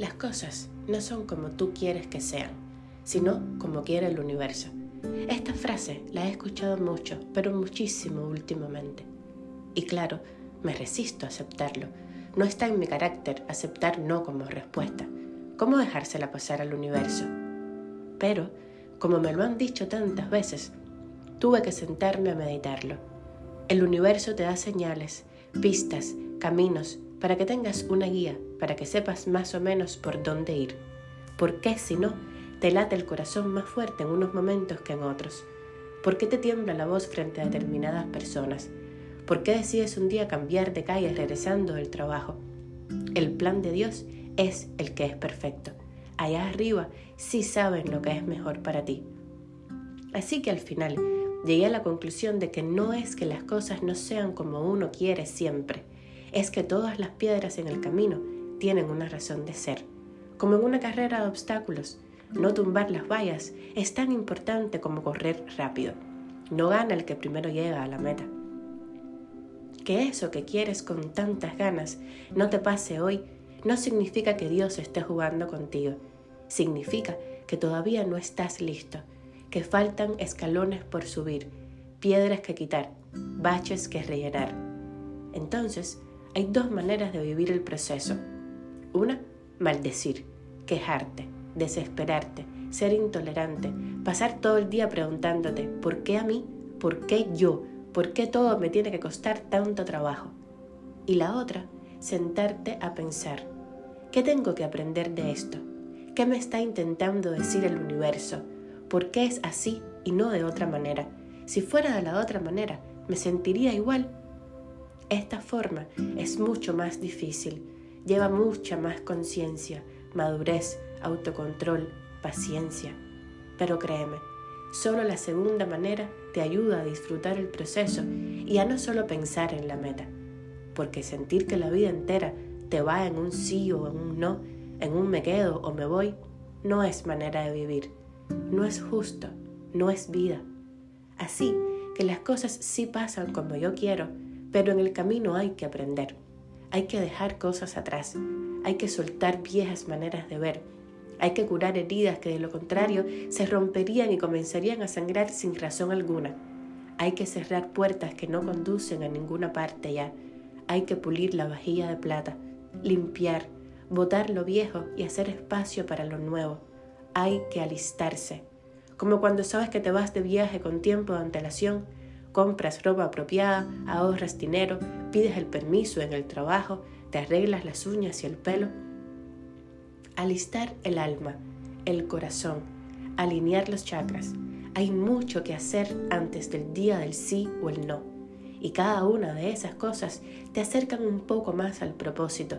Las cosas no son como tú quieres que sean, sino como quiere el universo. Esta frase la he escuchado mucho, pero muchísimo últimamente. Y claro, me resisto a aceptarlo. No está en mi carácter aceptar no como respuesta. ¿Cómo dejársela pasar al universo? Pero, como me lo han dicho tantas veces, tuve que sentarme a meditarlo. El universo te da señales, pistas, caminos, para que tengas una guía, para que sepas más o menos por dónde ir. ¿Por qué si no te late el corazón más fuerte en unos momentos que en otros? ¿Por qué te tiembla la voz frente a determinadas personas? ¿Por qué decides un día cambiar de calle regresando del trabajo? El plan de Dios es el que es perfecto. Allá arriba sí saben lo que es mejor para ti. Así que al final llegué a la conclusión de que no es que las cosas no sean como uno quiere siempre, es que todas las piedras en el camino tienen una razón de ser. Como en una carrera de obstáculos, no tumbar las vallas es tan importante como correr rápido. No gana el que primero llega a la meta. Que eso que quieres con tantas ganas no te pase hoy no significa que Dios esté jugando contigo. Significa que todavía no estás listo, que faltan escalones por subir, piedras que quitar, baches que rellenar. Entonces, hay dos maneras de vivir el proceso. Una, maldecir, quejarte, desesperarte, ser intolerante, pasar todo el día preguntándote, ¿por qué a mí? ¿Por qué yo? ¿Por qué todo me tiene que costar tanto trabajo? Y la otra, sentarte a pensar, ¿qué tengo que aprender de esto? ¿Qué me está intentando decir el universo? ¿Por qué es así y no de otra manera? Si fuera de la otra manera, ¿me sentiría igual? Esta forma es mucho más difícil, lleva mucha más conciencia, madurez, autocontrol, paciencia. Pero créeme, solo la segunda manera te ayuda a disfrutar el proceso y a no solo pensar en la meta, porque sentir que la vida entera te va en un sí o en un no, en un me quedo o me voy, no es manera de vivir, no es justo, no es vida. Así que las cosas sí pasan como yo quiero, pero en el camino hay que aprender, hay que dejar cosas atrás, hay que soltar viejas maneras de ver, hay que curar heridas que de lo contrario se romperían y comenzarían a sangrar sin razón alguna. Hay que cerrar puertas que no conducen a ninguna parte ya. Hay que pulir la vajilla de plata, limpiar, botar lo viejo y hacer espacio para lo nuevo. Hay que alistarse. Como cuando sabes que te vas de viaje con tiempo de antelación, compras ropa apropiada, ahorras dinero, pides el permiso en el trabajo, te arreglas las uñas y el pelo. Alistar el alma, el corazón, alinear los chakras. Hay mucho que hacer antes del día del sí o el no. Y cada una de esas cosas te acercan un poco más al propósito.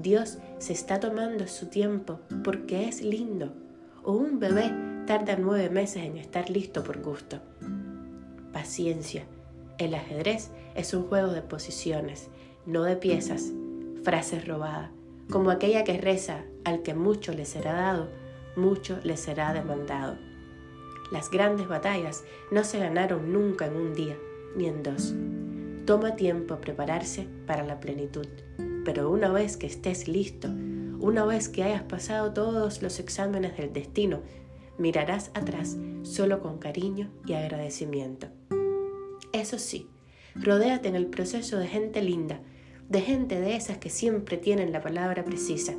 Dios se está tomando su tiempo porque es lindo. O un bebé tarda nueve meses en estar listo por gusto paciencia. El ajedrez es un juego de posiciones, no de piezas, frases robadas, como aquella que reza, al que mucho le será dado, mucho le será demandado. Las grandes batallas no se ganaron nunca en un día, ni en dos. Toma tiempo prepararse para la plenitud, pero una vez que estés listo, una vez que hayas pasado todos los exámenes del destino, mirarás atrás solo con cariño y agradecimiento. Eso sí, rodéate en el proceso de gente linda, de gente de esas que siempre tienen la palabra precisa,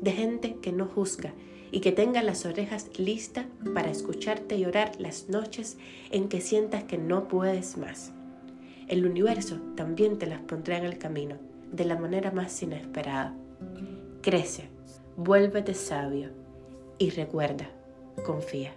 de gente que no juzga y que tenga las orejas listas para escucharte llorar las noches en que sientas que no puedes más. El universo también te las pondrá en el camino, de la manera más inesperada. Crece, vuélvete sabio y recuerda, confía.